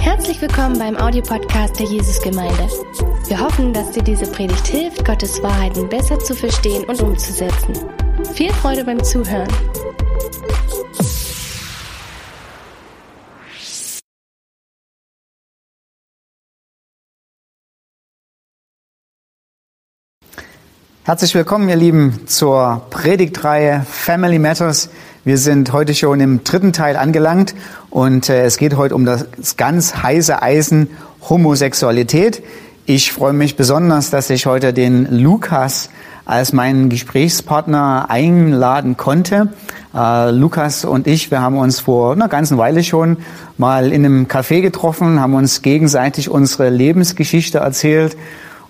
Herzlich willkommen beim Audiopodcast der Jesusgemeinde. Wir hoffen, dass dir diese Predigt hilft, Gottes Wahrheiten besser zu verstehen und umzusetzen. Viel Freude beim Zuhören. Herzlich willkommen, ihr Lieben, zur Predigtreihe Family Matters. Wir sind heute schon im dritten Teil angelangt und äh, es geht heute um das ganz heiße Eisen Homosexualität. Ich freue mich besonders, dass ich heute den Lukas als meinen Gesprächspartner einladen konnte. Äh, Lukas und ich, wir haben uns vor einer ganzen Weile schon mal in einem Café getroffen, haben uns gegenseitig unsere Lebensgeschichte erzählt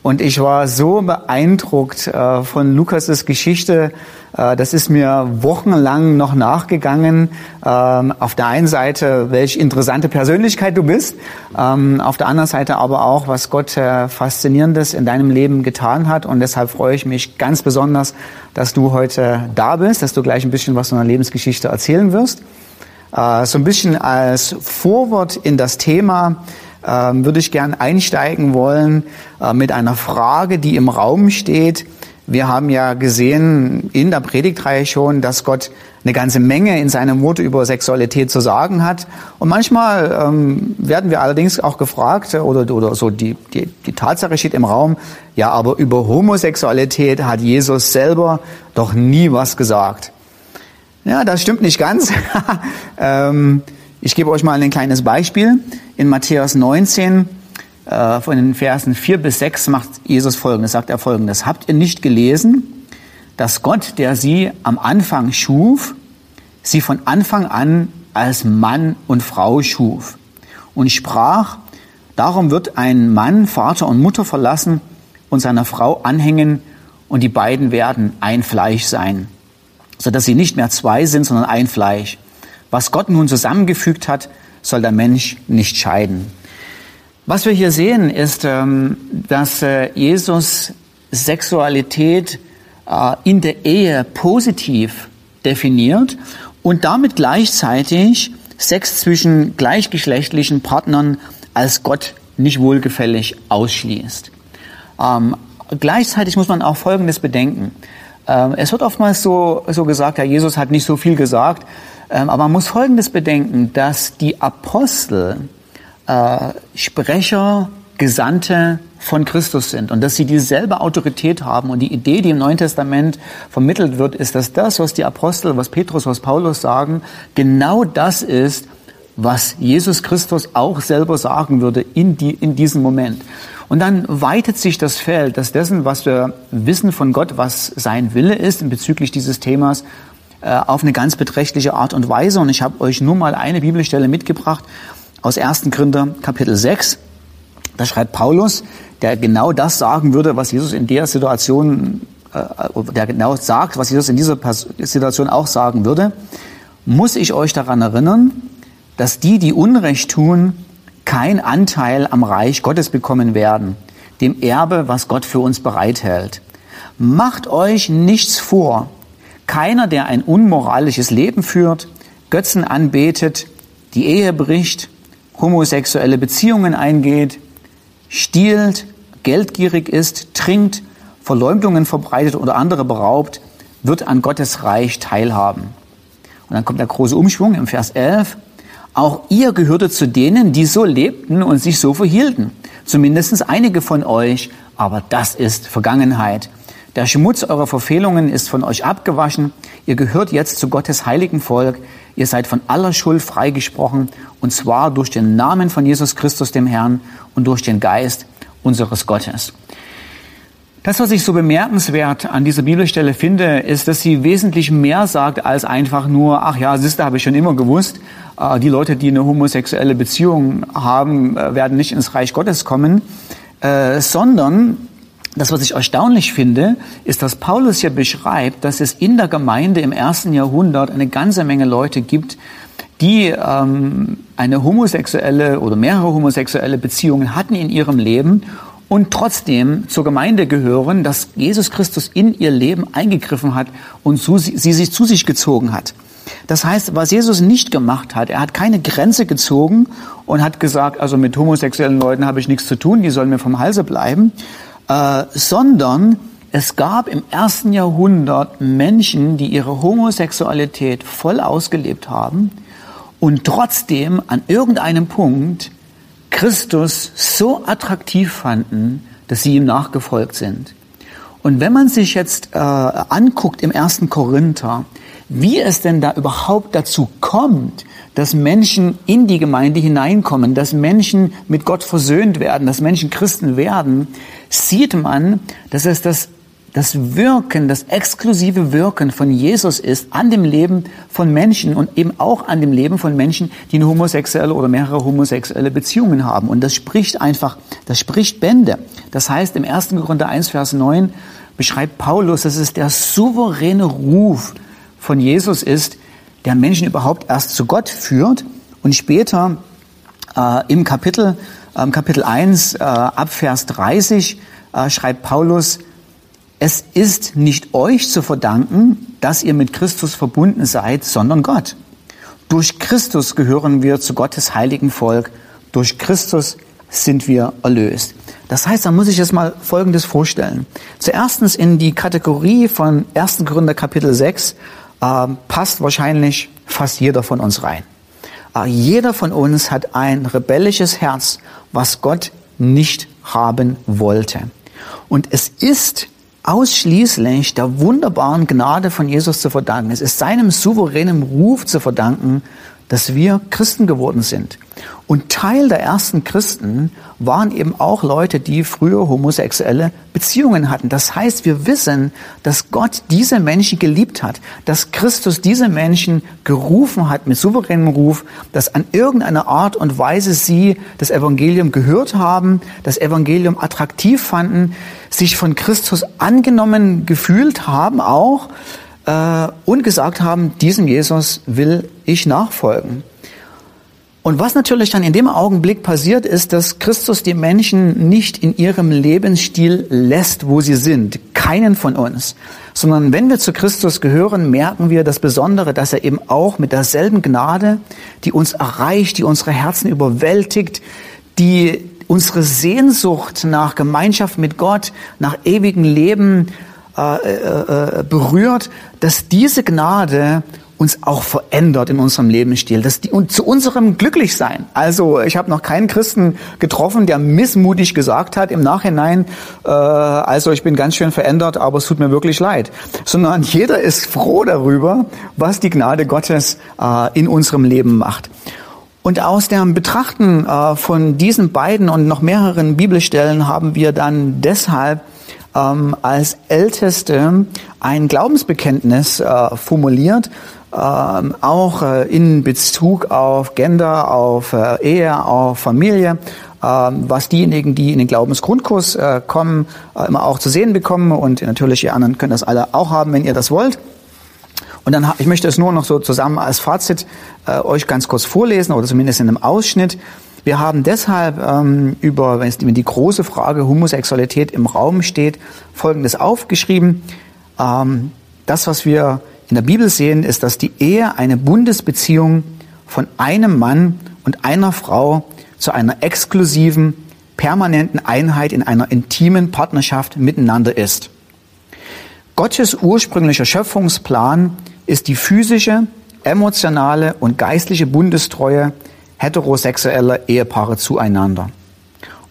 und ich war so beeindruckt äh, von Lukas' Geschichte. Äh, das ist mir wochenlang noch nachgegangen. Ähm, auf der einen Seite, welche interessante Persönlichkeit du bist. Ähm, auf der anderen Seite aber auch, was Gott äh, Faszinierendes in deinem Leben getan hat. Und deshalb freue ich mich ganz besonders, dass du heute da bist, dass du gleich ein bisschen was von deiner Lebensgeschichte erzählen wirst. So ein bisschen als Vorwort in das Thema ähm, würde ich gern einsteigen wollen äh, mit einer Frage, die im Raum steht. Wir haben ja gesehen in der Predigtreihe schon, dass Gott eine ganze Menge in seinem Wort über Sexualität zu sagen hat. Und manchmal ähm, werden wir allerdings auch gefragt, äh, oder, oder so die, die, die Tatsache steht im Raum, ja, aber über Homosexualität hat Jesus selber doch nie was gesagt. Ja, das stimmt nicht ganz. ähm, ich gebe euch mal ein kleines Beispiel. In Matthäus 19, äh, von den Versen 4 bis 6 macht Jesus folgendes, sagt er folgendes. Habt ihr nicht gelesen, dass Gott, der sie am Anfang schuf, sie von Anfang an als Mann und Frau schuf und sprach, darum wird ein Mann Vater und Mutter verlassen und seiner Frau anhängen und die beiden werden ein Fleisch sein, sodass sie nicht mehr zwei sind, sondern ein Fleisch. Was Gott nun zusammengefügt hat, soll der Mensch nicht scheiden. Was wir hier sehen, ist, ähm, dass äh, Jesus Sexualität äh, in der Ehe positiv definiert und damit gleichzeitig Sex zwischen gleichgeschlechtlichen Partnern als Gott nicht wohlgefällig ausschließt. Ähm, gleichzeitig muss man auch Folgendes bedenken. Ähm, es wird oftmals so, so gesagt, ja, Jesus hat nicht so viel gesagt. Ähm, aber man muss Folgendes bedenken, dass die Apostel äh, Sprecher, Gesandte von Christus sind und dass sie dieselbe Autorität haben. Und die Idee, die im Neuen Testament vermittelt wird, ist, dass das, was die Apostel, was Petrus, was Paulus sagen, genau das ist, was Jesus Christus auch selber sagen würde in, die, in diesem Moment. Und dann weitet sich das Feld, dass dessen, was wir wissen von Gott, was sein Wille ist in bezüglich dieses Themas, auf eine ganz beträchtliche Art und Weise. Und ich habe euch nur mal eine Bibelstelle mitgebracht aus 1. Korinther Kapitel 6. Da schreibt Paulus, der genau das sagen würde, was Jesus in der Situation, äh, der genau sagt, was Jesus in dieser Situation auch sagen würde, muss ich euch daran erinnern, dass die, die Unrecht tun, kein Anteil am Reich Gottes bekommen werden, dem Erbe, was Gott für uns bereithält. Macht euch nichts vor. Keiner, der ein unmoralisches Leben führt, Götzen anbetet, die Ehe bricht, homosexuelle Beziehungen eingeht, stiehlt, geldgierig ist, trinkt, Verleumdungen verbreitet oder andere beraubt, wird an Gottes Reich teilhaben. Und dann kommt der große Umschwung im Vers 11. Auch ihr gehörte zu denen, die so lebten und sich so verhielten. Zumindest einige von euch, aber das ist Vergangenheit. Der Schmutz eurer Verfehlungen ist von euch abgewaschen. Ihr gehört jetzt zu Gottes heiligen Volk. Ihr seid von aller Schuld freigesprochen, und zwar durch den Namen von Jesus Christus, dem Herrn, und durch den Geist unseres Gottes. Das, was ich so bemerkenswert an dieser Bibelstelle finde, ist, dass sie wesentlich mehr sagt als einfach nur, ach ja, siehste, habe ich schon immer gewusst, äh, die Leute, die eine homosexuelle Beziehung haben, äh, werden nicht ins Reich Gottes kommen, äh, sondern das, was ich erstaunlich finde, ist, dass Paulus hier beschreibt, dass es in der Gemeinde im ersten Jahrhundert eine ganze Menge Leute gibt, die ähm, eine homosexuelle oder mehrere homosexuelle Beziehungen hatten in ihrem Leben und trotzdem zur Gemeinde gehören, dass Jesus Christus in ihr Leben eingegriffen hat und sie sich zu sich gezogen hat. Das heißt, was Jesus nicht gemacht hat, er hat keine Grenze gezogen und hat gesagt, also mit homosexuellen Leuten habe ich nichts zu tun, die sollen mir vom Halse bleiben, äh, sondern es gab im ersten Jahrhundert Menschen, die ihre Homosexualität voll ausgelebt haben und trotzdem an irgendeinem Punkt Christus so attraktiv fanden, dass sie ihm nachgefolgt sind. Und wenn man sich jetzt äh, anguckt im ersten Korinther, wie es denn da überhaupt dazu kommt, dass Menschen in die Gemeinde hineinkommen, dass Menschen mit Gott versöhnt werden, dass Menschen Christen werden, sieht man, dass es das das Wirken, das exklusive Wirken von Jesus ist an dem Leben von Menschen und eben auch an dem Leben von Menschen, die eine homosexuelle oder mehrere homosexuelle Beziehungen haben. Und das spricht einfach, das spricht Bände. Das heißt, im 1. Korinther 1, Vers 9 beschreibt Paulus, dass es der souveräne Ruf von Jesus ist, der Menschen überhaupt erst zu Gott führt und später äh, im Kapitel, äh, Kapitel 1 äh, ab Vers 30 äh, schreibt Paulus, es ist nicht euch zu verdanken, dass ihr mit Christus verbunden seid, sondern Gott. Durch Christus gehören wir zu Gottes heiligen Volk. Durch Christus sind wir erlöst. Das heißt, da muss ich jetzt mal Folgendes vorstellen. Zuerstens in die Kategorie von 1. Gründer Kapitel 6 äh, passt wahrscheinlich fast jeder von uns rein. Äh, jeder von uns hat ein rebellisches Herz, was Gott nicht haben wollte. Und es ist ausschließlich der wunderbaren Gnade von Jesus zu verdanken. Es ist seinem souveränen Ruf zu verdanken, dass wir Christen geworden sind. Und Teil der ersten Christen waren eben auch Leute, die früher homosexuelle Beziehungen hatten. Das heißt, wir wissen, dass Gott diese Menschen geliebt hat, dass Christus diese Menschen gerufen hat mit souveränem Ruf, dass an irgendeine Art und Weise sie das Evangelium gehört haben, das Evangelium attraktiv fanden, sich von Christus angenommen gefühlt haben auch äh, und gesagt haben, diesem Jesus will ich nachfolgen. Und was natürlich dann in dem Augenblick passiert, ist, dass Christus die Menschen nicht in ihrem Lebensstil lässt, wo sie sind. Keinen von uns. Sondern wenn wir zu Christus gehören, merken wir das Besondere, dass er eben auch mit derselben Gnade, die uns erreicht, die unsere Herzen überwältigt, die unsere Sehnsucht nach Gemeinschaft mit Gott, nach ewigem Leben äh, äh, äh berührt, dass diese Gnade uns auch verändert in unserem Lebensstil, dass die und zu unserem Glücklichsein. Also ich habe noch keinen Christen getroffen, der missmutig gesagt hat im Nachhinein, äh, also ich bin ganz schön verändert, aber es tut mir wirklich leid. Sondern jeder ist froh darüber, was die Gnade Gottes äh, in unserem Leben macht. Und aus dem Betrachten äh, von diesen beiden und noch mehreren Bibelstellen haben wir dann deshalb ähm, als Älteste ein Glaubensbekenntnis äh, formuliert, ähm, auch äh, in Bezug auf Gender, auf äh, Ehe, auf Familie, ähm, was diejenigen, die in den Glaubensgrundkurs äh, kommen, äh, immer auch zu sehen bekommen und natürlich ihr anderen könnt das alle auch haben, wenn ihr das wollt. Und dann, ich möchte es nur noch so zusammen als Fazit äh, euch ganz kurz vorlesen oder zumindest in einem Ausschnitt. Wir haben deshalb ähm, über, wenn die große Frage Homosexualität im Raum steht, Folgendes aufgeschrieben. Ähm, das, was wir in der Bibel sehen, ist, dass die Ehe eine Bundesbeziehung von einem Mann und einer Frau zu einer exklusiven, permanenten Einheit in einer intimen Partnerschaft miteinander ist. Gottes ursprünglicher Schöpfungsplan ist die physische, emotionale und geistliche Bundestreue heterosexueller Ehepaare zueinander.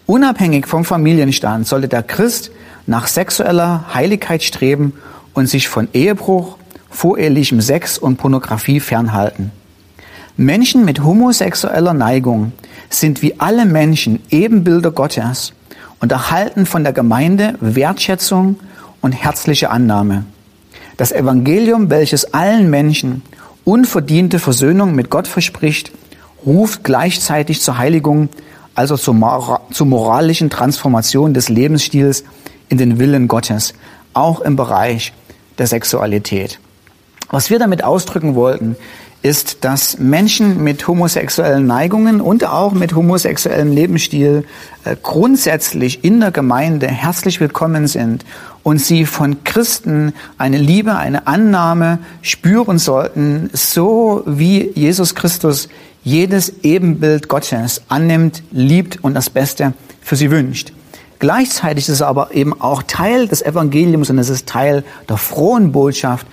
Unabhängig vom Familienstand sollte der Christ nach sexueller Heiligkeit streben und sich von Ehebruch, vorehelichem Sex und Pornografie fernhalten. Menschen mit homosexueller Neigung sind wie alle Menschen Ebenbilder Gottes und erhalten von der Gemeinde Wertschätzung und herzliche Annahme. Das Evangelium, welches allen Menschen unverdiente Versöhnung mit Gott verspricht, ruft gleichzeitig zur Heiligung, also zur, mora zur moralischen Transformation des Lebensstils in den Willen Gottes, auch im Bereich der Sexualität. Was wir damit ausdrücken wollten, ist, dass Menschen mit homosexuellen Neigungen und auch mit homosexuellem Lebensstil äh, grundsätzlich in der Gemeinde herzlich willkommen sind und sie von Christen eine Liebe, eine Annahme spüren sollten, so wie Jesus Christus jedes Ebenbild Gottes annimmt, liebt und das Beste für sie wünscht. Gleichzeitig ist es aber eben auch Teil des Evangeliums und es ist Teil der frohen Botschaft,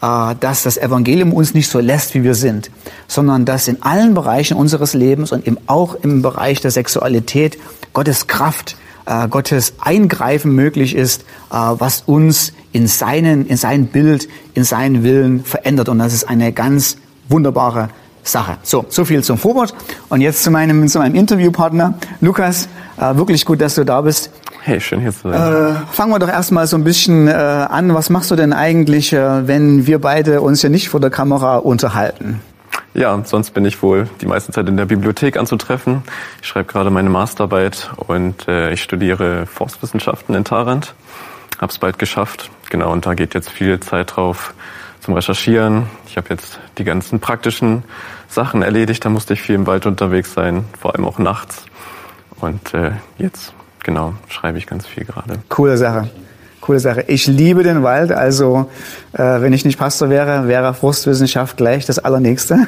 dass das Evangelium uns nicht so lässt, wie wir sind, sondern dass in allen Bereichen unseres Lebens und eben auch im Bereich der Sexualität Gottes Kraft, äh, Gottes Eingreifen möglich ist, äh, was uns in seinen, in sein Bild, in seinen Willen verändert. Und das ist eine ganz wunderbare Sache. So, so viel zum Vorwort. Und jetzt zu meinem, zu meinem Interviewpartner. Lukas, äh, wirklich gut, dass du da bist. Hey, schön hier zu sein. Äh, fangen wir doch erstmal so ein bisschen äh, an. Was machst du denn eigentlich, äh, wenn wir beide uns ja nicht vor der Kamera unterhalten? Ja, sonst bin ich wohl die meiste Zeit in der Bibliothek anzutreffen. Ich schreibe gerade meine Masterarbeit und äh, ich studiere Forstwissenschaften in Tarant. Hab's bald geschafft. Genau, und da geht jetzt viel Zeit drauf zum Recherchieren. Ich habe jetzt die ganzen praktischen Sachen erledigt. Da musste ich viel im Wald unterwegs sein, vor allem auch nachts. Und äh, jetzt, genau, schreibe ich ganz viel gerade. Coole Sache. Coole Sache. Ich liebe den Wald. Also, äh, wenn ich nicht Pastor wäre, wäre Forstwissenschaft gleich das Allernächste.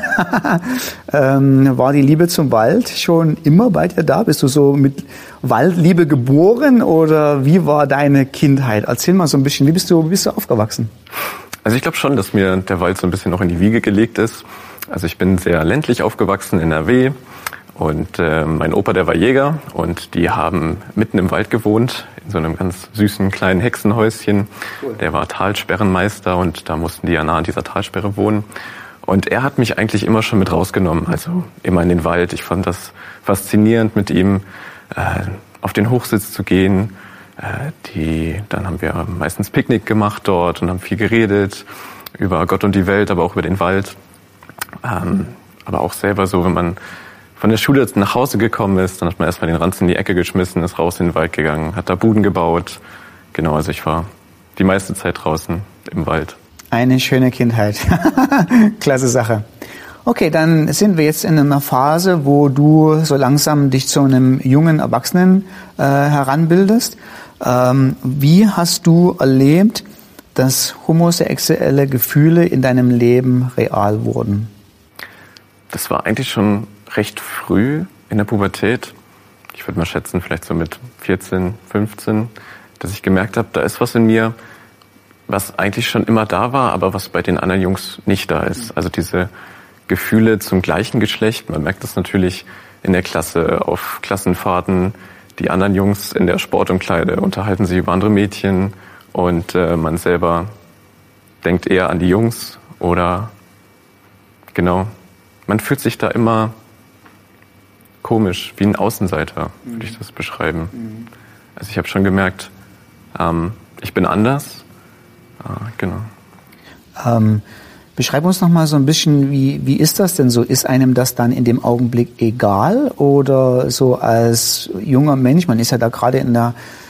ähm, war die Liebe zum Wald schon immer bei dir da? Bist du so mit Waldliebe geboren oder wie war deine Kindheit? Erzähl mal so ein bisschen. Wie bist du, wie bist du aufgewachsen? Also ich glaube schon, dass mir der Wald so ein bisschen noch in die Wiege gelegt ist. Also ich bin sehr ländlich aufgewachsen in NRW und äh, mein Opa, der war Jäger und die haben mitten im Wald gewohnt, in so einem ganz süßen kleinen Hexenhäuschen. Cool. Der war Talsperrenmeister und da mussten die ja nah an dieser Talsperre wohnen. Und er hat mich eigentlich immer schon mit rausgenommen, also immer in den Wald. Ich fand das faszinierend, mit ihm äh, auf den Hochsitz zu gehen äh, die, dann haben wir meistens Picknick gemacht dort und haben viel geredet über Gott und die Welt, aber auch über den Wald. Ähm, aber auch selber so, wenn man von der Schule nach Hause gekommen ist, dann hat man erstmal den Ranzen in die Ecke geschmissen, ist raus in den Wald gegangen, hat da Buden gebaut. Genau, also ich war die meiste Zeit draußen im Wald. Eine schöne Kindheit. Klasse Sache. Okay, dann sind wir jetzt in einer Phase, wo du so langsam dich zu einem jungen Erwachsenen äh, heranbildest. Ähm, wie hast du erlebt, dass homosexuelle Gefühle in deinem Leben real wurden? Das war eigentlich schon recht früh in der Pubertät. Ich würde mal schätzen, vielleicht so mit 14, 15, dass ich gemerkt habe, da ist was in mir, was eigentlich schon immer da war, aber was bei den anderen Jungs nicht da ist. Also diese Gefühle zum gleichen Geschlecht. Man merkt das natürlich in der Klasse, auf Klassenfahrten, die anderen Jungs in der Sportumkleide unterhalten sich über andere Mädchen und äh, man selber denkt eher an die Jungs oder genau, man fühlt sich da immer komisch, wie ein Außenseiter, mhm. würde ich das beschreiben. Mhm. Also ich habe schon gemerkt, ähm, ich bin anders. Äh, genau. Ähm, Beschreib uns noch mal so ein bisschen, wie, wie ist das denn so? Ist einem das dann in dem Augenblick egal oder so als junger Mensch, man ist ja da gerade in der, äh,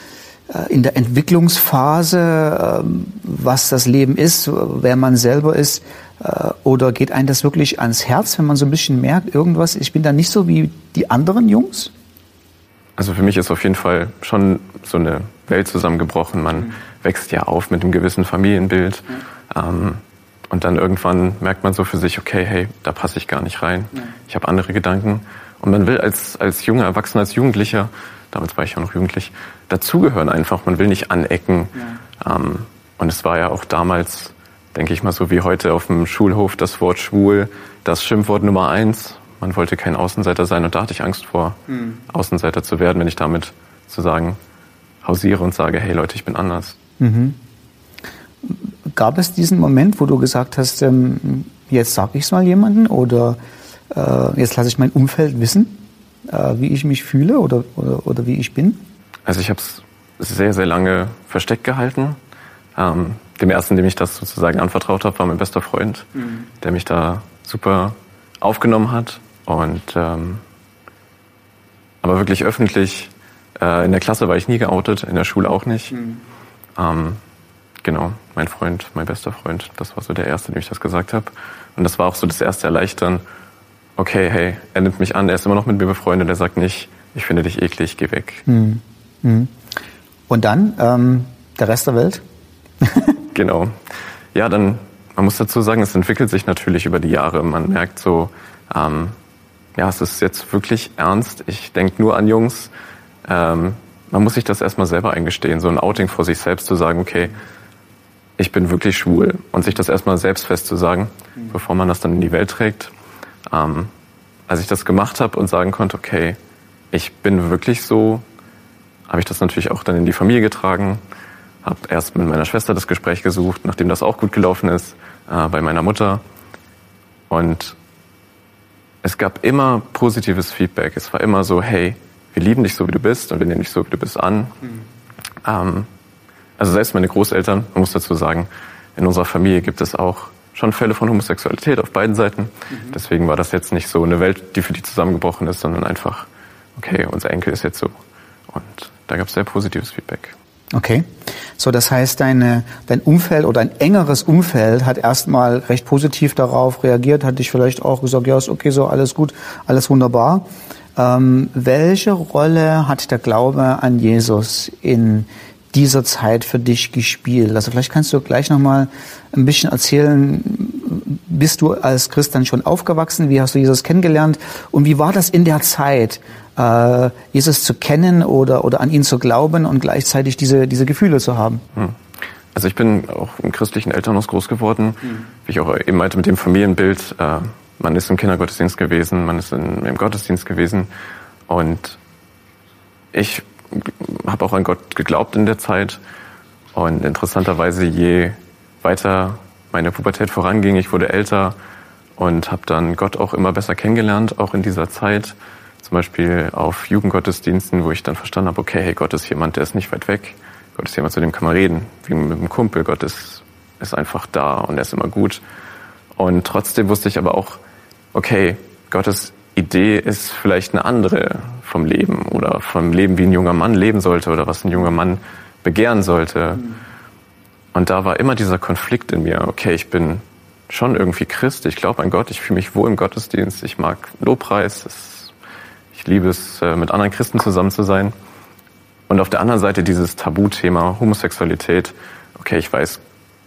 in der Entwicklungsphase, ähm, was das Leben ist, wer man selber ist, äh, oder geht einem das wirklich ans Herz, wenn man so ein bisschen merkt, irgendwas, ich bin da nicht so wie die anderen Jungs? Also für mich ist auf jeden Fall schon so eine Welt zusammengebrochen. Man mhm. wächst ja auf mit einem gewissen Familienbild. Mhm. Ähm, und dann irgendwann merkt man so für sich, okay, hey, da passe ich gar nicht rein. Ja. Ich habe andere Gedanken. Und man will als, als junger Erwachsener, als Jugendlicher, damals war ich auch noch jugendlich, dazugehören einfach. Man will nicht anecken. Ja. Ähm, und es war ja auch damals, denke ich mal, so wie heute auf dem Schulhof das Wort schwul, das Schimpfwort Nummer eins. Man wollte kein Außenseiter sein und da hatte ich Angst vor, mhm. Außenseiter zu werden, wenn ich damit zu sagen hausiere und sage, hey Leute, ich bin anders. Mhm. Gab es diesen Moment, wo du gesagt hast, ähm, jetzt sage ich es mal jemandem oder äh, jetzt lasse ich mein Umfeld wissen, äh, wie ich mich fühle oder, oder, oder wie ich bin? Also ich habe es sehr, sehr lange versteckt gehalten. Ähm, dem ersten, dem ich das sozusagen anvertraut habe, war mein bester Freund, mhm. der mich da super aufgenommen hat. Und ähm, aber wirklich öffentlich, äh, in der Klasse war ich nie geoutet, in der Schule auch nicht. Mhm. Ähm, genau. mein Freund, mein bester Freund. Das war so der erste, dem ich das gesagt habe. Und das war auch so das erste Erleichtern. Okay, hey, er nimmt mich an, er ist immer noch mit mir befreundet, er sagt nicht, ich finde dich eklig, geh weg. Mhm. Mhm. Und dann ähm, der Rest der Welt? genau. Ja, dann, man muss dazu sagen, es entwickelt sich natürlich über die Jahre. Man merkt so, ähm, ja, es ist jetzt wirklich ernst. Ich denke nur an Jungs. Ähm, man muss sich das erstmal selber eingestehen, so ein Outing vor sich selbst zu sagen, okay, ich bin wirklich schwul und sich das erstmal selbst festzusagen, mhm. bevor man das dann in die Welt trägt. Ähm, als ich das gemacht habe und sagen konnte, okay, ich bin wirklich so, habe ich das natürlich auch dann in die Familie getragen, habe erst mit meiner Schwester das Gespräch gesucht, nachdem das auch gut gelaufen ist, äh, bei meiner Mutter. Und es gab immer positives Feedback. Es war immer so, hey, wir lieben dich so, wie du bist und wir nehmen dich so, wie du bist an. Mhm. Ähm, also selbst meine Großeltern, man muss dazu sagen, in unserer Familie gibt es auch schon Fälle von Homosexualität auf beiden Seiten. Mhm. Deswegen war das jetzt nicht so eine Welt, die für die zusammengebrochen ist, sondern einfach, okay, unser Enkel ist jetzt so. Und da gab es sehr positives Feedback. Okay. So, das heißt, deine, dein Umfeld oder ein engeres Umfeld hat erstmal recht positiv darauf reagiert, hat dich vielleicht auch gesagt, ja, ist okay, so alles gut, alles wunderbar. Ähm, welche Rolle hat der Glaube an Jesus in dieser Zeit für dich gespielt? Also vielleicht kannst du gleich nochmal ein bisschen erzählen, bist du als Christ dann schon aufgewachsen? Wie hast du Jesus kennengelernt? Und wie war das in der Zeit, äh, Jesus zu kennen oder, oder an ihn zu glauben und gleichzeitig diese, diese Gefühle zu haben? Hm. Also ich bin auch im christlichen Elternhaus groß geworden, mhm. wie ich auch eben meinte mit dem Familienbild. Äh, man ist im Kindergottesdienst gewesen, man ist in, im Gottesdienst gewesen und ich habe auch an Gott geglaubt in der Zeit. Und interessanterweise, je weiter meine Pubertät voranging, ich wurde älter und habe dann Gott auch immer besser kennengelernt, auch in dieser Zeit. Zum Beispiel auf Jugendgottesdiensten, wo ich dann verstanden habe, okay, hey, Gott ist jemand, der ist nicht weit weg. Gott ist jemand, zu dem kann man reden, wie mit einem Kumpel. Gott ist, ist einfach da und er ist immer gut. Und trotzdem wusste ich aber auch, okay, Gottes Idee ist vielleicht eine andere vom Leben oder vom Leben, wie ein junger Mann leben sollte oder was ein junger Mann begehren sollte. Mhm. Und da war immer dieser Konflikt in mir, okay, ich bin schon irgendwie Christ, ich glaube an Gott, ich fühle mich wohl im Gottesdienst, ich mag Lobpreis, es, ich liebe es, äh, mit anderen Christen zusammen zu sein. Und auf der anderen Seite dieses Tabuthema Homosexualität, okay, ich weiß,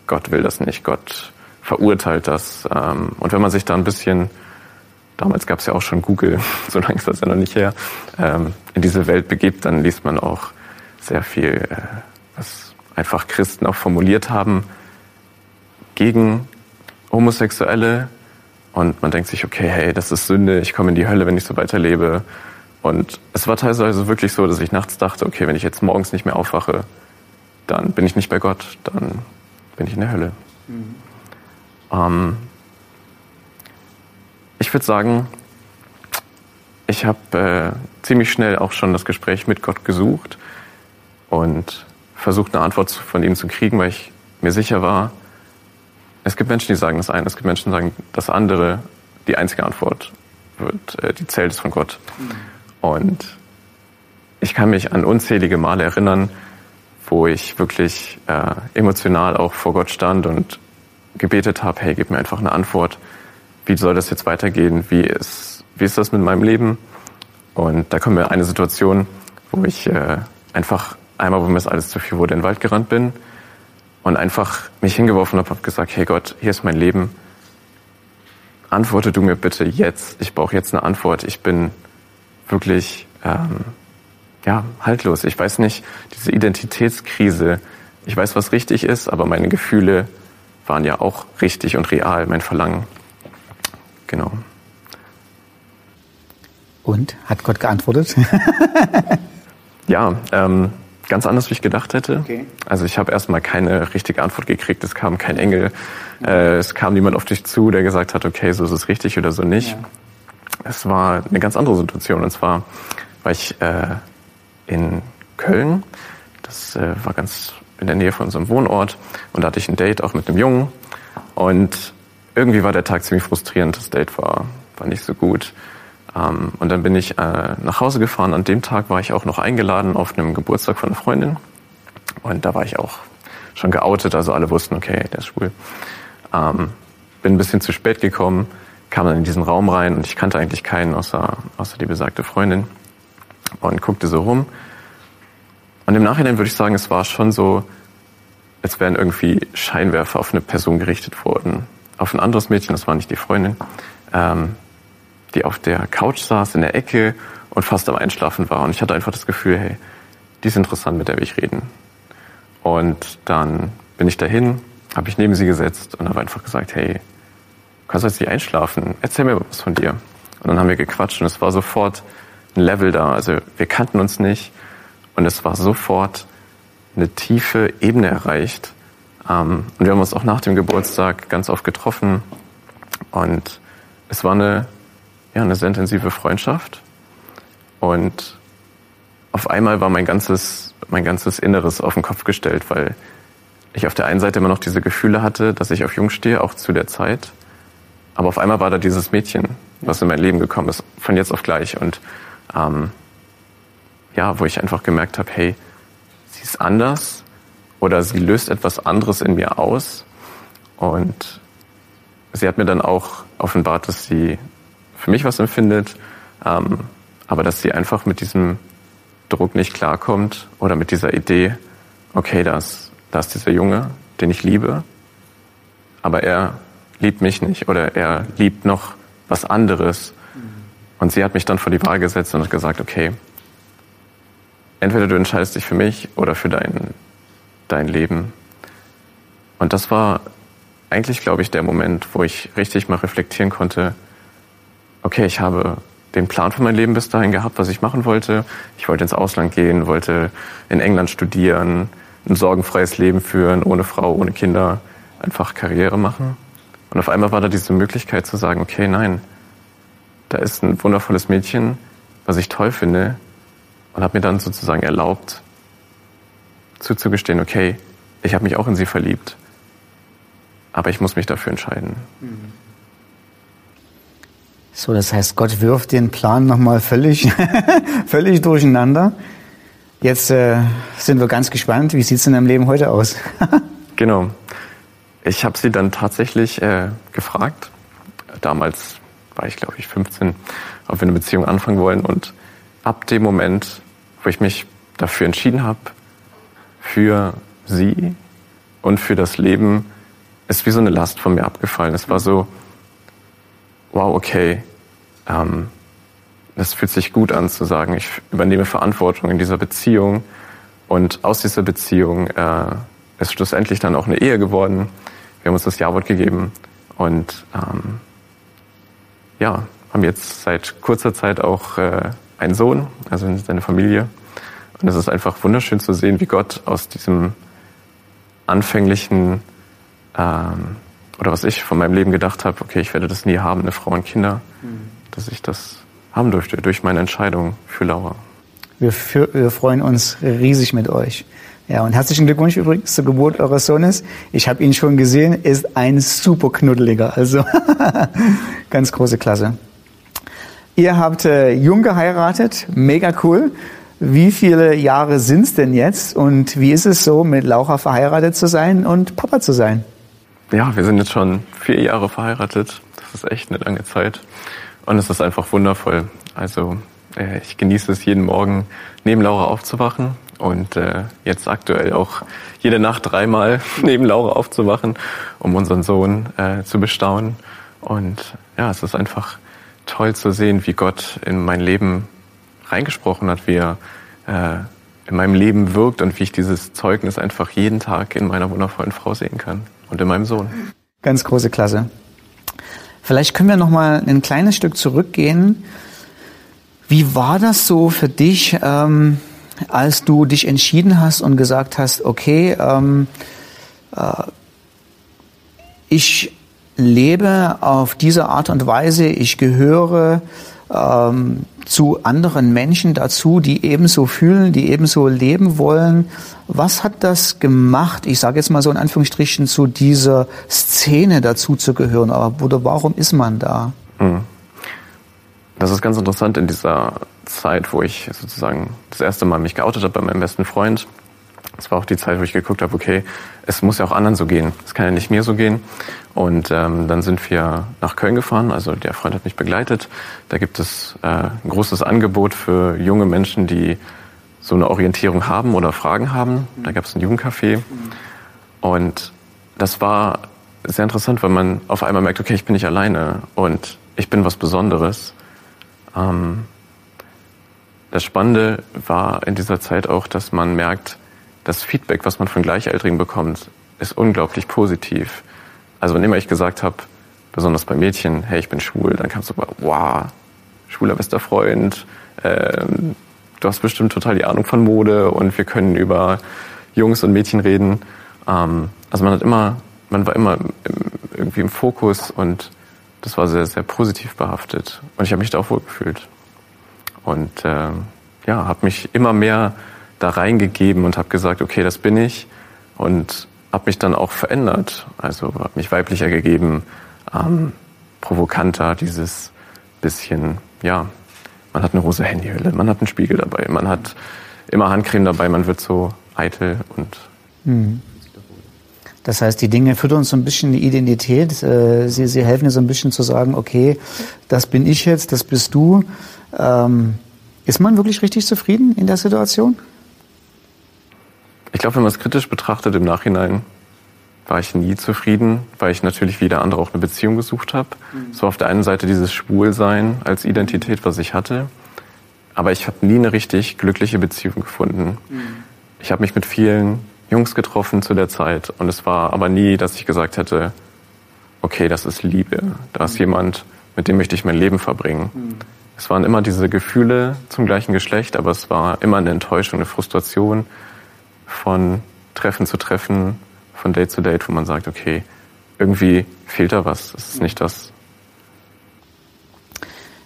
Gott will das nicht, Gott verurteilt das. Ähm, und wenn man sich da ein bisschen damals gab es ja auch schon Google, so lange ist das ja noch nicht her, ähm, in diese Welt begibt, dann liest man auch sehr viel, äh, was einfach Christen auch formuliert haben gegen Homosexuelle. Und man denkt sich, okay, hey, das ist Sünde, ich komme in die Hölle, wenn ich so weiterlebe. Und es war teilweise wirklich so, dass ich nachts dachte, okay, wenn ich jetzt morgens nicht mehr aufwache, dann bin ich nicht bei Gott, dann bin ich in der Hölle. Mhm. Ähm, ich würde sagen, ich habe äh, ziemlich schnell auch schon das Gespräch mit Gott gesucht und versucht, eine Antwort von ihm zu kriegen, weil ich mir sicher war, es gibt Menschen, die sagen das eine, es gibt Menschen, die sagen das andere. Die einzige Antwort wird, äh, die zählt ist von Gott. Mhm. Und ich kann mich an unzählige Male erinnern, wo ich wirklich äh, emotional auch vor Gott stand und gebetet habe, hey, gib mir einfach eine Antwort wie soll das jetzt weitergehen? Wie ist, wie ist das mit meinem Leben? Und da kommt mir eine Situation, wo ich äh, einfach einmal, wo mir das alles zu viel wurde, in den Wald gerannt bin und einfach mich hingeworfen habe, habe gesagt, hey Gott, hier ist mein Leben. Antworte du mir bitte jetzt. Ich brauche jetzt eine Antwort. Ich bin wirklich ähm, ja haltlos. Ich weiß nicht diese Identitätskrise. Ich weiß, was richtig ist, aber meine Gefühle waren ja auch richtig und real. Mein Verlangen. Genau. Und hat Gott geantwortet? ja, ähm, ganz anders, wie ich gedacht hätte. Okay. Also ich habe erstmal keine richtige Antwort gekriegt. Es kam kein Engel. Äh, es kam niemand auf dich zu, der gesagt hat, okay, so ist es richtig oder so nicht. Ja. Es war eine ganz andere Situation. Und zwar war ich äh, in Köln. Das äh, war ganz in der Nähe von unserem Wohnort. Und da hatte ich ein Date auch mit einem Jungen. Und irgendwie war der Tag ziemlich frustrierend. Das Date war, war nicht so gut. Ähm, und dann bin ich äh, nach Hause gefahren. An dem Tag war ich auch noch eingeladen auf einem Geburtstag von einer Freundin. Und da war ich auch schon geoutet, also alle wussten, okay, der ist schwul. Ähm, bin ein bisschen zu spät gekommen, kam dann in diesen Raum rein und ich kannte eigentlich keinen außer, außer die besagte Freundin und guckte so rum. Und im Nachhinein würde ich sagen, es war schon so, als wären irgendwie Scheinwerfer auf eine Person gerichtet worden. Auf ein anderes Mädchen, das war nicht die Freundin, ähm, die auf der Couch saß in der Ecke und fast am Einschlafen war. Und ich hatte einfach das Gefühl, hey, die ist interessant, mit der will ich reden. Und dann bin ich dahin, habe ich neben sie gesetzt und habe einfach gesagt, hey, kannst du jetzt nicht einschlafen? Erzähl mir was von dir. Und dann haben wir gequatscht und es war sofort ein Level da. Also wir kannten uns nicht und es war sofort eine tiefe Ebene erreicht. Ähm, und wir haben uns auch nach dem Geburtstag ganz oft getroffen und es war eine, ja, eine sehr intensive Freundschaft. Und auf einmal war mein ganzes, mein ganzes Inneres auf den Kopf gestellt, weil ich auf der einen Seite immer noch diese Gefühle hatte, dass ich auf Jung stehe, auch zu der Zeit. Aber auf einmal war da dieses Mädchen, was in mein Leben gekommen ist, von jetzt auf gleich. Und ähm, ja, wo ich einfach gemerkt habe, hey, sie ist anders oder sie löst etwas anderes in mir aus. Und sie hat mir dann auch offenbart, dass sie für mich was empfindet, ähm, aber dass sie einfach mit diesem Druck nicht klarkommt oder mit dieser Idee, okay, da ist, da ist dieser Junge, den ich liebe, aber er liebt mich nicht oder er liebt noch was anderes. Und sie hat mich dann vor die Wahl gesetzt und hat gesagt, okay, entweder du entscheidest dich für mich oder für dein, dein Leben. Und das war eigentlich, glaube ich, der Moment, wo ich richtig mal reflektieren konnte, okay, ich habe den Plan für mein Leben bis dahin gehabt, was ich machen wollte. Ich wollte ins Ausland gehen, wollte in England studieren, ein sorgenfreies Leben führen, ohne Frau, ohne Kinder, einfach Karriere machen. Und auf einmal war da diese Möglichkeit zu sagen, okay, nein, da ist ein wundervolles Mädchen, was ich toll finde, und habe mir dann sozusagen erlaubt, zuzugestehen, okay, ich habe mich auch in sie verliebt, aber ich muss mich dafür entscheiden. So, das heißt, Gott wirft den Plan nochmal völlig, völlig durcheinander. Jetzt äh, sind wir ganz gespannt, wie sieht es in deinem Leben heute aus? genau. Ich habe sie dann tatsächlich äh, gefragt. Damals war ich, glaube ich, 15, ob wir eine Beziehung anfangen wollen. Und ab dem Moment, wo ich mich dafür entschieden habe, für sie und für das Leben, ist wie so eine Last von mir abgefallen. Es war so, wow, okay, ähm, das fühlt sich gut an zu sagen, ich übernehme Verantwortung in dieser Beziehung. Und aus dieser Beziehung äh, ist schlussendlich dann auch eine Ehe geworden. Wir haben uns das Jawort gegeben und ähm, ja, haben jetzt seit kurzer Zeit auch äh, einen Sohn, also seine Familie. Und es ist einfach wunderschön zu sehen, wie Gott aus diesem anfänglichen ähm, oder was ich von meinem Leben gedacht habe, okay, ich werde das nie haben, eine Frau und Kinder, mhm. dass ich das haben durfte durch meine Entscheidung für Laura. Wir, für, wir freuen uns riesig mit euch. Ja, und herzlichen Glückwunsch übrigens zur Geburt eures Sohnes. Ich habe ihn schon gesehen, ist ein super knuddeliger, also ganz große Klasse. Ihr habt äh, jung geheiratet, mega cool. Wie viele Jahre sind's denn jetzt und wie ist es so, mit Laura verheiratet zu sein und Papa zu sein? Ja, wir sind jetzt schon vier Jahre verheiratet. Das ist echt eine lange Zeit. Und es ist einfach wundervoll. Also äh, ich genieße es jeden Morgen, neben Laura aufzuwachen und äh, jetzt aktuell auch jede Nacht dreimal neben Laura aufzuwachen, um unseren Sohn äh, zu bestaunen. Und ja, es ist einfach toll zu sehen, wie Gott in mein Leben reingesprochen hat, wie er äh, in meinem Leben wirkt und wie ich dieses Zeugnis einfach jeden Tag in meiner wundervollen Frau sehen kann und in meinem Sohn. Ganz große Klasse. Vielleicht können wir noch mal ein kleines Stück zurückgehen. Wie war das so für dich? Ähm als du dich entschieden hast und gesagt hast, okay, ähm, äh, ich lebe auf diese Art und Weise, ich gehöre ähm, zu anderen Menschen dazu, die ebenso fühlen, die ebenso leben wollen. Was hat das gemacht, ich sage jetzt mal so in Anführungsstrichen, zu dieser Szene dazu zu gehören? Oder warum ist man da? Hm. Das ist ganz interessant in dieser Zeit, wo ich sozusagen das erste Mal mich geoutet habe bei meinem besten Freund, Es war auch die Zeit, wo ich geguckt habe, okay, es muss ja auch anderen so gehen. Es kann ja nicht mir so gehen. Und ähm, dann sind wir nach Köln gefahren. Also der Freund hat mich begleitet. Da gibt es äh, ein großes Angebot für junge Menschen, die so eine Orientierung haben oder Fragen haben. Da gab es ein Jugendcafé. Und das war sehr interessant, weil man auf einmal merkt, okay, ich bin nicht alleine und ich bin was Besonderes. Ähm, das Spannende war in dieser Zeit auch, dass man merkt, das Feedback, was man von Gleichaltrigen bekommt, ist unglaublich positiv. Also wenn immer ich gesagt habe, besonders bei Mädchen, hey, ich bin schwul, dann kam es so, wow, schwuler bester Freund, ähm, du hast bestimmt total die Ahnung von Mode und wir können über Jungs und Mädchen reden. Ähm, also man hat immer, man war immer irgendwie im Fokus und das war sehr, sehr positiv behaftet. Und ich habe mich da auch wohl gefühlt. Und äh, ja, habe mich immer mehr da reingegeben und habe gesagt, okay, das bin ich. Und habe mich dann auch verändert. Also habe mich weiblicher gegeben, ähm, provokanter, dieses bisschen, ja, man hat eine rosa Handyhülle, man hat einen Spiegel dabei, man hat immer Handcreme dabei, man wird so eitel und. Mhm. Das heißt, die Dinge füttern uns so ein bisschen die Identität. Äh, sie, sie helfen dir so ein bisschen zu sagen, okay, das bin ich jetzt, das bist du. Ähm, ist man wirklich richtig zufrieden in der Situation? Ich glaube, wenn man es kritisch betrachtet im Nachhinein, war ich nie zufrieden, weil ich natürlich wie der andere auch eine Beziehung gesucht habe. Mhm. So auf der einen Seite dieses Schwulsein als Identität, was ich hatte. Aber ich habe nie eine richtig glückliche Beziehung gefunden. Mhm. Ich habe mich mit vielen Jungs getroffen zu der Zeit und es war aber nie, dass ich gesagt hätte, okay, das ist Liebe. Da ist mhm. jemand, mit dem möchte ich mein Leben verbringen. Mhm. Es waren immer diese Gefühle zum gleichen Geschlecht, aber es war immer eine Enttäuschung, eine Frustration von Treffen zu Treffen, von Date zu Date, wo man sagt, okay, irgendwie fehlt da was. Es ist nicht das.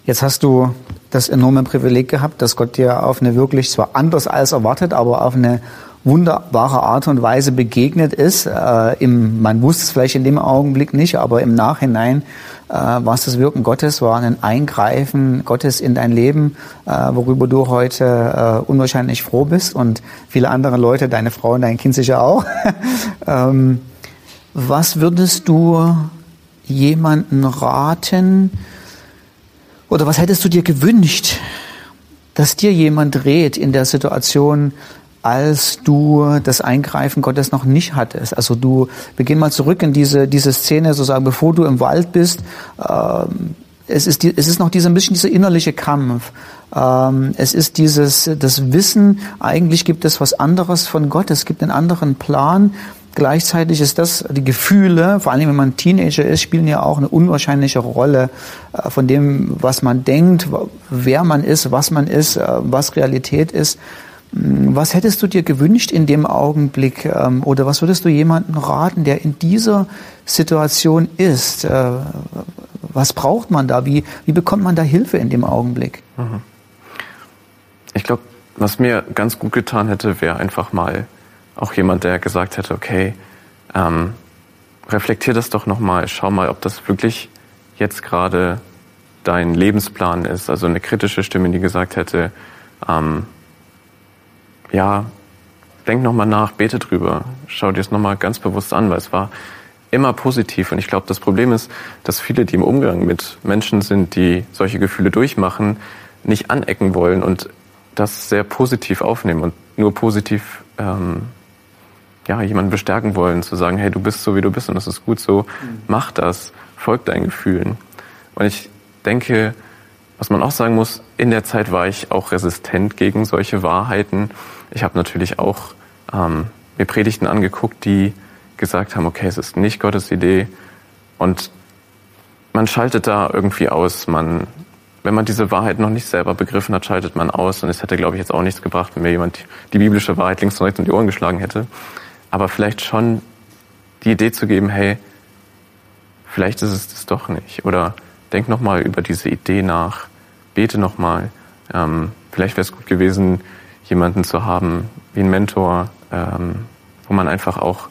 Jetzt hast du das enorme Privileg gehabt, dass Gott dir auf eine wirklich zwar anders als erwartet, aber auf eine wunderbare Art und Weise begegnet ist. Äh, im, man wusste es vielleicht in dem Augenblick nicht, aber im Nachhinein äh, war es das Wirken Gottes, war ein Eingreifen Gottes in dein Leben, äh, worüber du heute äh, unwahrscheinlich froh bist und viele andere Leute, deine Frau und dein Kind sicher auch. ähm, was würdest du jemanden raten oder was hättest du dir gewünscht, dass dir jemand rät in der Situation, als du das Eingreifen Gottes noch nicht hattest. Also du beginn mal zurück in diese, diese Szene, sozusagen, bevor du im Wald bist. Ähm, es ist, die, es ist noch dieser, ein bisschen dieser innerliche Kampf. Ähm, es ist dieses, das Wissen, eigentlich gibt es was anderes von Gott, es gibt einen anderen Plan. Gleichzeitig ist das, die Gefühle, vor allem wenn man Teenager ist, spielen ja auch eine unwahrscheinliche Rolle äh, von dem, was man denkt, wer man ist, was man ist, äh, was Realität ist. Was hättest du dir gewünscht in dem Augenblick ähm, oder was würdest du jemandem raten, der in dieser Situation ist? Äh, was braucht man da? Wie, wie bekommt man da Hilfe in dem Augenblick? Mhm. Ich glaube, was mir ganz gut getan hätte, wäre einfach mal auch jemand, der gesagt hätte, okay, ähm, reflektier das doch nochmal, schau mal, ob das wirklich jetzt gerade dein Lebensplan ist. Also eine kritische Stimme, die gesagt hätte, ähm, ja, denk nochmal nach, bete drüber, schau dir es nochmal ganz bewusst an, weil es war immer positiv. Und ich glaube, das Problem ist, dass viele, die im Umgang mit Menschen sind, die solche Gefühle durchmachen, nicht anecken wollen und das sehr positiv aufnehmen und nur positiv ähm, ja, jemanden bestärken wollen, zu sagen, hey, du bist so, wie du bist und das ist gut so, mhm. mach das, folg deinen Gefühlen. Und ich denke, was man auch sagen muss, in der Zeit war ich auch resistent gegen solche Wahrheiten. Ich habe natürlich auch ähm, mir Predigten angeguckt, die gesagt haben, okay, es ist nicht Gottes Idee. Und man schaltet da irgendwie aus. Man, wenn man diese Wahrheit noch nicht selber begriffen hat, schaltet man aus. Und es hätte, glaube ich, jetzt auch nichts gebracht, wenn mir jemand die biblische Wahrheit links und rechts um die Ohren geschlagen hätte. Aber vielleicht schon die Idee zu geben, hey, vielleicht ist es das doch nicht. Oder denk nochmal über diese Idee nach, bete nochmal. Ähm, vielleicht wäre es gut gewesen, jemanden zu haben wie ein Mentor, ähm, wo man einfach auch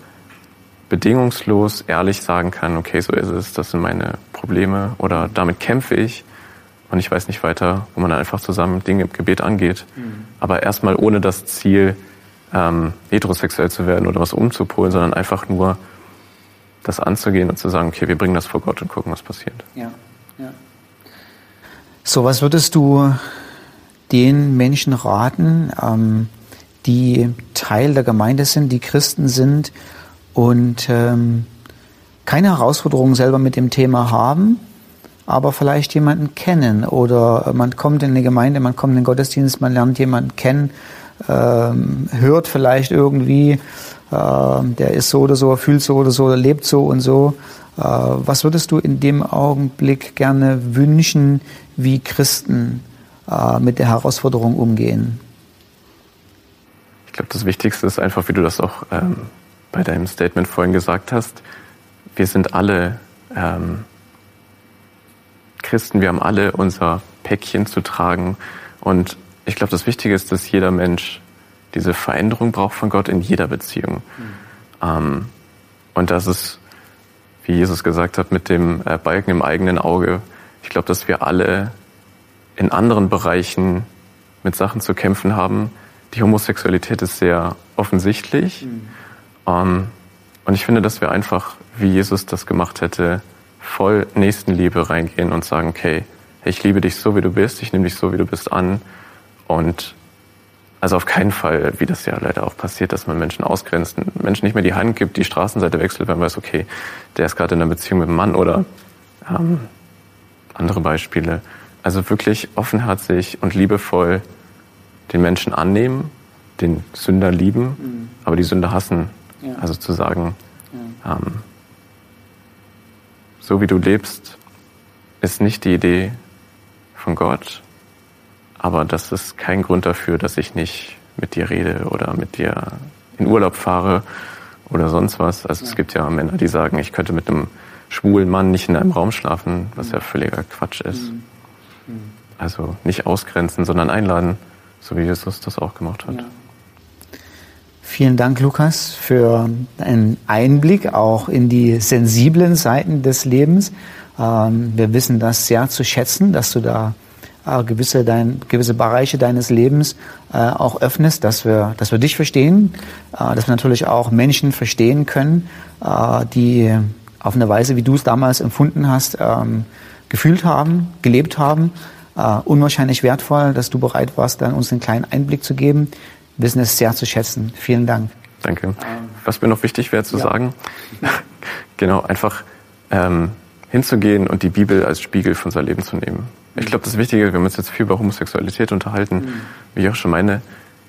bedingungslos ehrlich sagen kann, okay, so ist es, das sind meine Probleme oder damit kämpfe ich und ich weiß nicht weiter, wo man einfach zusammen Dinge im Gebet angeht. Mhm. Aber erstmal ohne das Ziel, ähm, heterosexuell zu werden oder was umzupolen, sondern einfach nur das anzugehen und zu sagen, okay, wir bringen das vor Gott und gucken, was passiert. Ja, So, was würdest du den Menschen raten, ähm, die Teil der Gemeinde sind, die Christen sind und ähm, keine Herausforderungen selber mit dem Thema haben, aber vielleicht jemanden kennen oder man kommt in eine Gemeinde, man kommt in den Gottesdienst, man lernt jemanden kennen, ähm, hört vielleicht irgendwie, der ist so oder so, fühlt so oder so, lebt so und so. Äh, was würdest du in dem Augenblick gerne wünschen, wie Christen äh, mit der Herausforderung umgehen? Ich glaube, das Wichtigste ist einfach, wie du das auch ähm, bei deinem Statement vorhin gesagt hast, wir sind alle ähm, Christen, wir haben alle unser Päckchen zu tragen. Und ich glaube, das Wichtige ist, dass jeder Mensch diese Veränderung braucht von Gott in jeder Beziehung. Mhm. Ähm, und das ist, wie Jesus gesagt hat, mit dem äh, Balken im eigenen Auge. Ich glaube, dass wir alle in anderen Bereichen mit Sachen zu kämpfen haben. Die Homosexualität ist sehr offensichtlich. Mhm. Ähm, und ich finde, dass wir einfach, wie Jesus das gemacht hätte, voll Nächstenliebe reingehen und sagen, okay, ich liebe dich so, wie du bist, ich nehme dich so, wie du bist an. Und also auf keinen Fall, wie das ja leider auch passiert, dass man Menschen ausgrenzt, Menschen nicht mehr die Hand gibt, die Straßenseite wechselt, wenn man weiß, okay, der ist gerade in einer Beziehung mit einem Mann oder ähm, andere Beispiele. Also wirklich offenherzig und liebevoll den Menschen annehmen, den Sünder lieben, mhm. aber die Sünder hassen. Ja. Also zu sagen, ja. ähm, so wie du lebst, ist nicht die Idee von Gott, aber das ist kein Grund dafür, dass ich nicht mit dir rede oder mit dir in Urlaub fahre oder sonst was. Also ja. es gibt ja Männer, die sagen, ich könnte mit einem schwulen Mann nicht in einem Raum schlafen, was ja völliger Quatsch ist. Mhm. Mhm. Also nicht ausgrenzen, sondern einladen, so wie Jesus das auch gemacht hat. Ja. Vielen Dank, Lukas, für einen Einblick auch in die sensiblen Seiten des Lebens. Ähm, wir wissen das sehr zu schätzen, dass du da äh, gewisse, dein, gewisse Bereiche deines Lebens äh, auch öffnest, dass wir, dass wir dich verstehen, äh, dass wir natürlich auch Menschen verstehen können, die auf eine Weise, wie du es damals empfunden hast, ähm, gefühlt haben, gelebt haben. unwahrscheinlich wertvoll, dass du bereit warst, dann uns einen kleinen Einblick zu geben wissen es sehr zu schätzen. Vielen Dank. Danke. Was mir noch wichtig wäre zu ja. sagen, genau, einfach ähm, hinzugehen und die Bibel als Spiegel für unser Leben zu nehmen. Ich glaube, das Wichtige, wir haben uns jetzt viel über Homosexualität unterhalten, mhm. wie ich auch schon meine,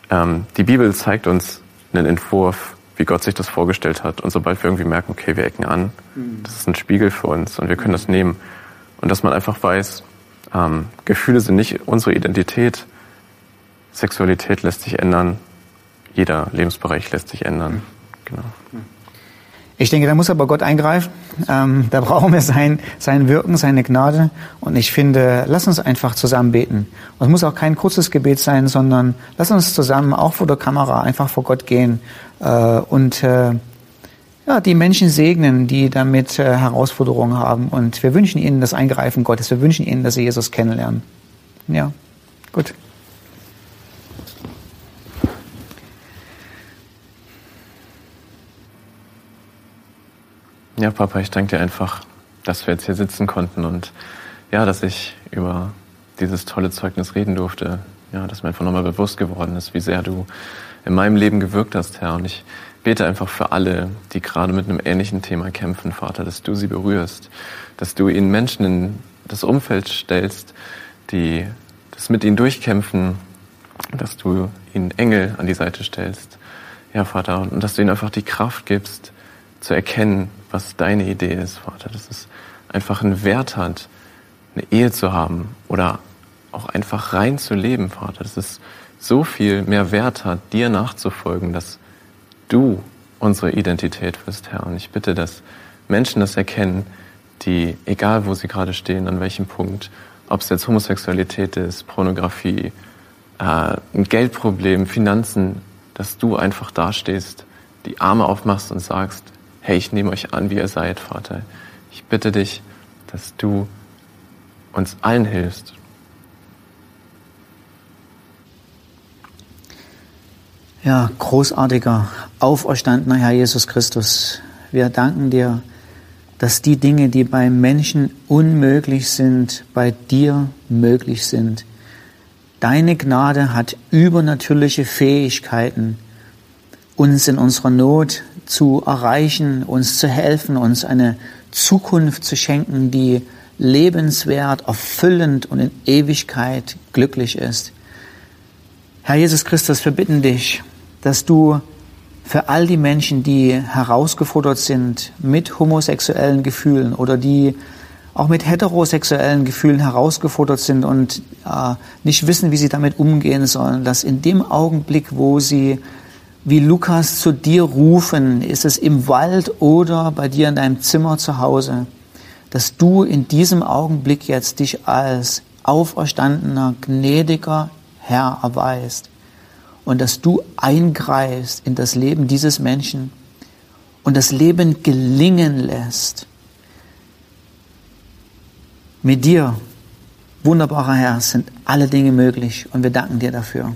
ähm, die Bibel zeigt uns einen Entwurf, wie Gott sich das vorgestellt hat. Und sobald wir irgendwie merken, okay, wir ecken an, mhm. das ist ein Spiegel für uns und wir können das nehmen. Und dass man einfach weiß, ähm, Gefühle sind nicht unsere Identität, Sexualität lässt sich ändern, jeder Lebensbereich lässt sich ändern. Genau. Ich denke, da muss aber Gott eingreifen. Ähm, da brauchen wir sein, sein Wirken, seine Gnade. Und ich finde, lass uns einfach zusammen beten. Und es muss auch kein kurzes Gebet sein, sondern lass uns zusammen auch vor der Kamera einfach vor Gott gehen äh, und äh, ja, die Menschen segnen, die damit äh, Herausforderungen haben. Und wir wünschen ihnen das Eingreifen Gottes. Wir wünschen ihnen, dass sie Jesus kennenlernen. Ja, gut. Ja, Papa, ich danke dir einfach, dass wir jetzt hier sitzen konnten und ja, dass ich über dieses tolle Zeugnis reden durfte. Ja, dass mir einfach nochmal bewusst geworden ist, wie sehr du in meinem Leben gewirkt hast, Herr. Und ich bete einfach für alle, die gerade mit einem ähnlichen Thema kämpfen, Vater, dass du sie berührst, dass du ihnen Menschen in das Umfeld stellst, die das mit ihnen durchkämpfen, dass du ihnen Engel an die Seite stellst. Ja, Vater, und dass du ihnen einfach die Kraft gibst, zu erkennen, was deine Idee ist, Vater. Dass es einfach einen Wert hat, eine Ehe zu haben oder auch einfach rein zu leben, Vater. Dass es so viel mehr Wert hat, dir nachzufolgen, dass du unsere Identität wirst, Herr. Und ich bitte, dass Menschen das erkennen, die, egal wo sie gerade stehen, an welchem Punkt, ob es jetzt Homosexualität ist, Pornografie, äh, ein Geldproblem, Finanzen, dass du einfach dastehst, die Arme aufmachst und sagst, hey, ich nehme euch an, wie ihr seid, Vater. Ich bitte dich, dass du uns allen hilfst. Ja, großartiger, auferstandener Herr Jesus Christus. Wir danken dir, dass die Dinge, die beim Menschen unmöglich sind, bei dir möglich sind. Deine Gnade hat übernatürliche Fähigkeiten, uns in unserer Not zu erreichen, uns zu helfen, uns eine Zukunft zu schenken, die lebenswert, erfüllend und in Ewigkeit glücklich ist. Herr Jesus Christus, wir bitten dich, dass du für all die Menschen, die herausgefordert sind mit homosexuellen Gefühlen oder die auch mit heterosexuellen Gefühlen herausgefordert sind und äh, nicht wissen, wie sie damit umgehen sollen, dass in dem Augenblick, wo sie wie Lukas zu dir rufen, ist es im Wald oder bei dir in deinem Zimmer zu Hause, dass du in diesem Augenblick jetzt dich als auferstandener, gnädiger Herr erweist und dass du eingreifst in das Leben dieses Menschen und das Leben gelingen lässt. Mit dir, wunderbarer Herr, sind alle Dinge möglich und wir danken dir dafür.